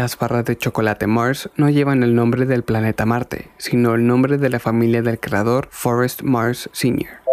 Las barras de chocolate Mars no llevan el nombre del planeta Marte, sino el nombre de la familia del creador Forrest Mars Sr.